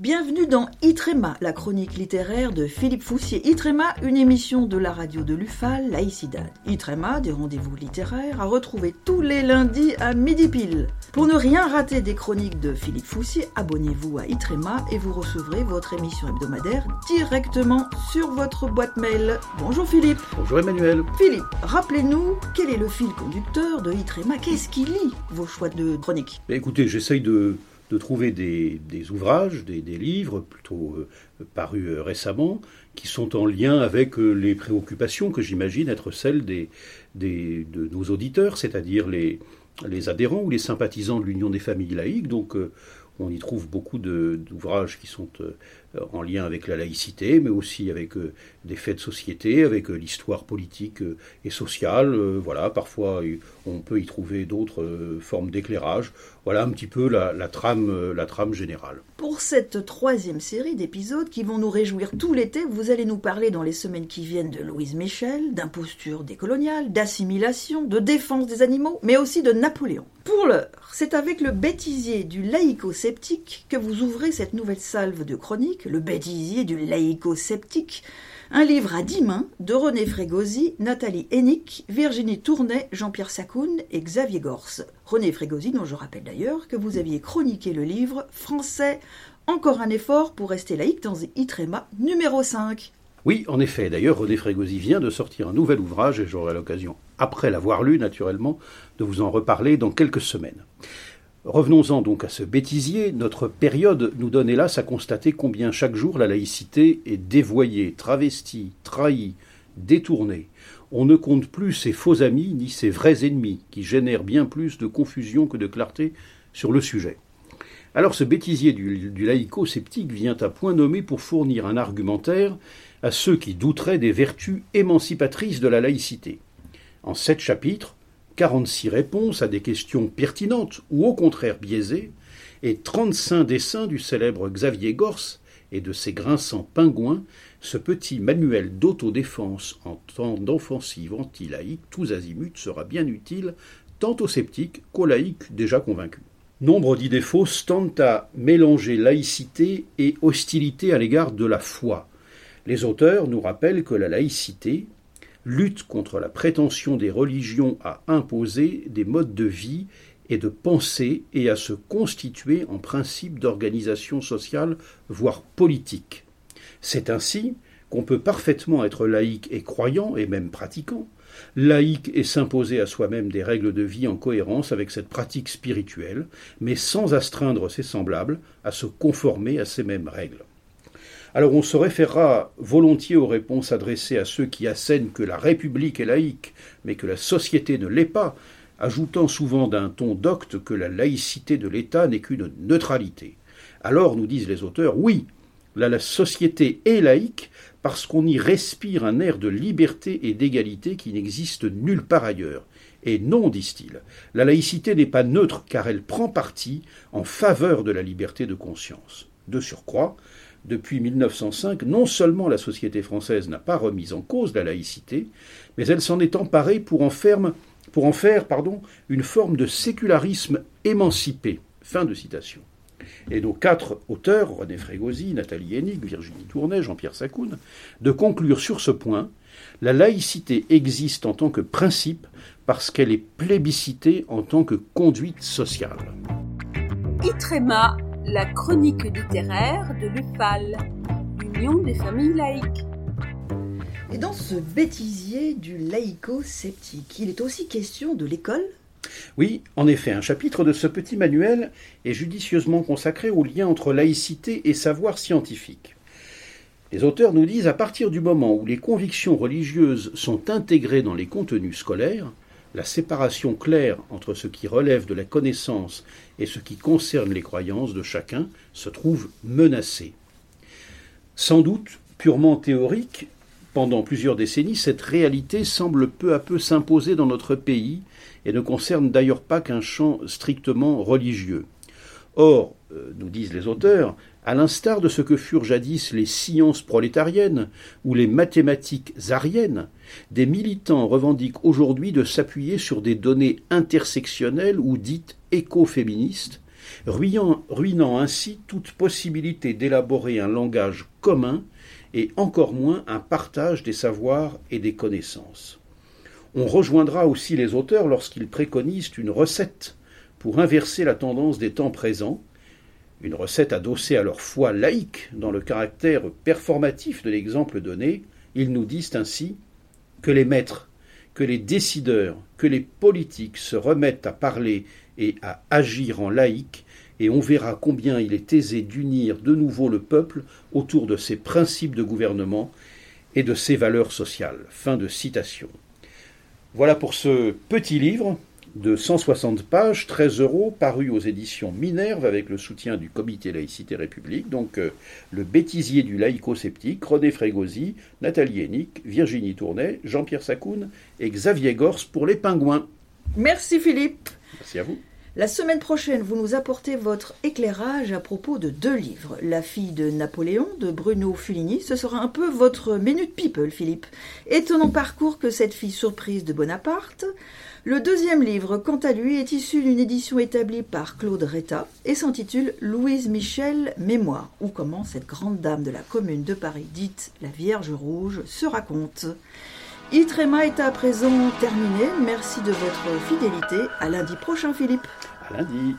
Bienvenue dans Itrema, la chronique littéraire de Philippe Foussier. Itrema, une émission de la radio de l'UFAL, Laïcidad. Itrema, des rendez-vous littéraires à retrouver tous les lundis à midi pile. Pour ne rien rater des chroniques de Philippe Foussier, abonnez-vous à Itrema et vous recevrez votre émission hebdomadaire directement sur votre boîte mail. Bonjour Philippe. Bonjour Emmanuel. Philippe, rappelez-nous quel est le fil conducteur de Itrema? Qu'est-ce qui lie vos choix de chroniques? Écoutez, j'essaye de de trouver des, ouvrages, des, livres plutôt euh, parus euh, récemment, qui sont en lien avec euh, les préoccupations que j'imagine être celles de nos auditeurs, c'est-à-dire les adhérents ou les sympathisants de l'Union des familles laïques. Donc on y trouve beaucoup d'ouvrages qui sont en lien avec la laïcité, mais aussi avec des faits de société, avec l'histoire politique et sociale. Voilà, parfois on peut y trouver d'autres formes d'éclairage. Voilà un petit peu la, trame, euh, la trame générale. Pour cette troisième série d'épisodes qui vont nous réjouir tout l'été, vous allez nous parler dans les semaines qui viennent de Louise Michel, d'imposture décoloniale, d'assimilation, de défense des animaux, mais aussi de Napoléon. Pour l'heure, c'est avec le bêtisier du laïco-sceptique que vous ouvrez cette nouvelle salve de chronique, le bêtisier du laïco-sceptique, un livre à dix mains de René Frégosi, Nathalie Hennick, Virginie Tournay, Jean-Pierre Sacoun et Xavier Gorce. René Frégosi, dont je rappelle d'ailleurs que vous aviez chroniqué le livre Français, encore un effort pour rester laïque dans Itrema numéro 5. Oui, en effet. D'ailleurs, René Frégosi vient de sortir un nouvel ouvrage et j'aurai l'occasion, après l'avoir lu naturellement, de vous en reparler dans quelques semaines. Revenons-en donc à ce bêtisier. Notre période nous donne hélas à constater combien chaque jour la laïcité est dévoyée, travestie, trahie, détournée. On ne compte plus ses faux amis ni ses vrais ennemis, qui génèrent bien plus de confusion que de clarté sur le sujet. Alors ce bêtisier du, laïco-sceptique vient à point nommé pour fournir un argumentaire à ceux qui douteraient des vertus émancipatrices de la laïcité. En sept chapitres, 46 réponses à des questions pertinentes ou au contraire biaisées, et 35 dessins du célèbre Xavier Gorce et de ses grinçants pingouins, ce petit manuel d'autodéfense en temps d'offensive anti-laïque tous azimuts sera bien utile tant aux sceptiques qu'aux laïcs déjà convaincus. Nombre d'idées fausses tendent à mélanger laïcité et hostilité à l'égard de la foi. Les auteurs nous rappellent que la laïcité, lutte contre la prétention des religions à imposer des modes de vie et de pensée et à se constituer en principe d'organisation sociale, voire politique. C'est ainsi qu'on peut parfaitement être laïque et croyant, et même pratiquant, laïque et s'imposer à soi-même des règles de vie en cohérence avec cette pratique spirituelle, mais sans astreindre ses semblables à se conformer à ces mêmes règles. Alors on se référera volontiers aux réponses adressées à ceux qui assènent que la République est laïque, mais que la société ne l'est pas, ajoutant souvent d'un ton docte que la laïcité de l'État n'est qu'une neutralité. Alors, nous disent les auteurs, oui, la, société est laïque parce qu'on y respire un air de liberté et d'égalité qui n'existe nulle part ailleurs. Et non, disent-ils, la laïcité n'est pas neutre car elle prend parti en faveur de la liberté de conscience. De surcroît, depuis 1905, non seulement la société française n'a pas remis en cause la laïcité, mais elle s'en est emparée pour en faire, une forme de sécularisme émancipé. Fin de citation. Et nos quatre auteurs, René Frégosi, Nathalie Hennig, Virginie Tournay, Jean-Pierre Sacoun, de conclure sur ce point la laïcité existe en tant que principe parce qu'elle est plébiscitée en tant que conduite sociale. Itrema la chronique littéraire de l'UFAL, l'Union des familles laïques. Et dans ce bêtisier du laïco-sceptique, il est aussi question de l'école? Oui, en effet, un chapitre de ce petit manuel est judicieusement consacré au lien entre laïcité et savoir scientifique. Les auteurs nous disent à partir du moment où les convictions religieuses sont intégrées dans les contenus scolaires, la séparation claire entre ce qui relève de la connaissance et ce qui concerne les croyances de chacun se trouve menacée. Sans doute purement théorique, pendant plusieurs décennies, cette réalité semble peu à peu s'imposer dans notre pays et ne concerne d'ailleurs pas qu'un champ strictement religieux. Or, nous disent les auteurs, à l'instar de ce que furent jadis les sciences prolétariennes ou les mathématiques ariennes, des militants revendiquent aujourd'hui de s'appuyer sur des données intersectionnelles ou dites écoféministes ruinant, ruinant ainsi toute possibilité d'élaborer un langage commun et encore moins un partage des savoirs et des connaissances. On rejoindra aussi les auteurs lorsqu'ils préconisent une recette pour inverser la tendance des temps présents, une recette adossée à leur foi laïque dans le caractère performatif de l'exemple donné, ils nous disent ainsi que les maîtres, que les décideurs, que les politiques se remettent à parler et à agir en laïque, et on verra combien il est aisé d'unir de nouveau le peuple autour de ses principes de gouvernement et de ses valeurs sociales. Fin de citation. Voilà pour ce petit livre de 160 pages, 13 euros, paru aux éditions Minerve avec le soutien du Comité Laïcité République. Donc, euh, Le bêtisier du laïco-sceptique, René Frégosi, Nathalie Hennick, Virginie Tournay, Jean-Pierre Sacoun et Xavier Gors pour Les Pingouins. Merci Philippe. Merci à vous. La semaine prochaine, vous nous apportez votre éclairage à propos de deux livres. La fille de Napoléon de Bruno Fuligny, ce sera un peu votre minute people, Philippe. Étonnant parcours que cette fille surprise de Bonaparte. Le deuxième livre, quant à lui, est issu d'une édition établie par Claude Retta et s'intitule Louise Michel Mémoire, ou comment cette grande dame de la commune de Paris, dite la Vierge Rouge, se raconte. Itrema est à présent terminé. Merci de votre fidélité. À lundi prochain, Philippe. À lundi.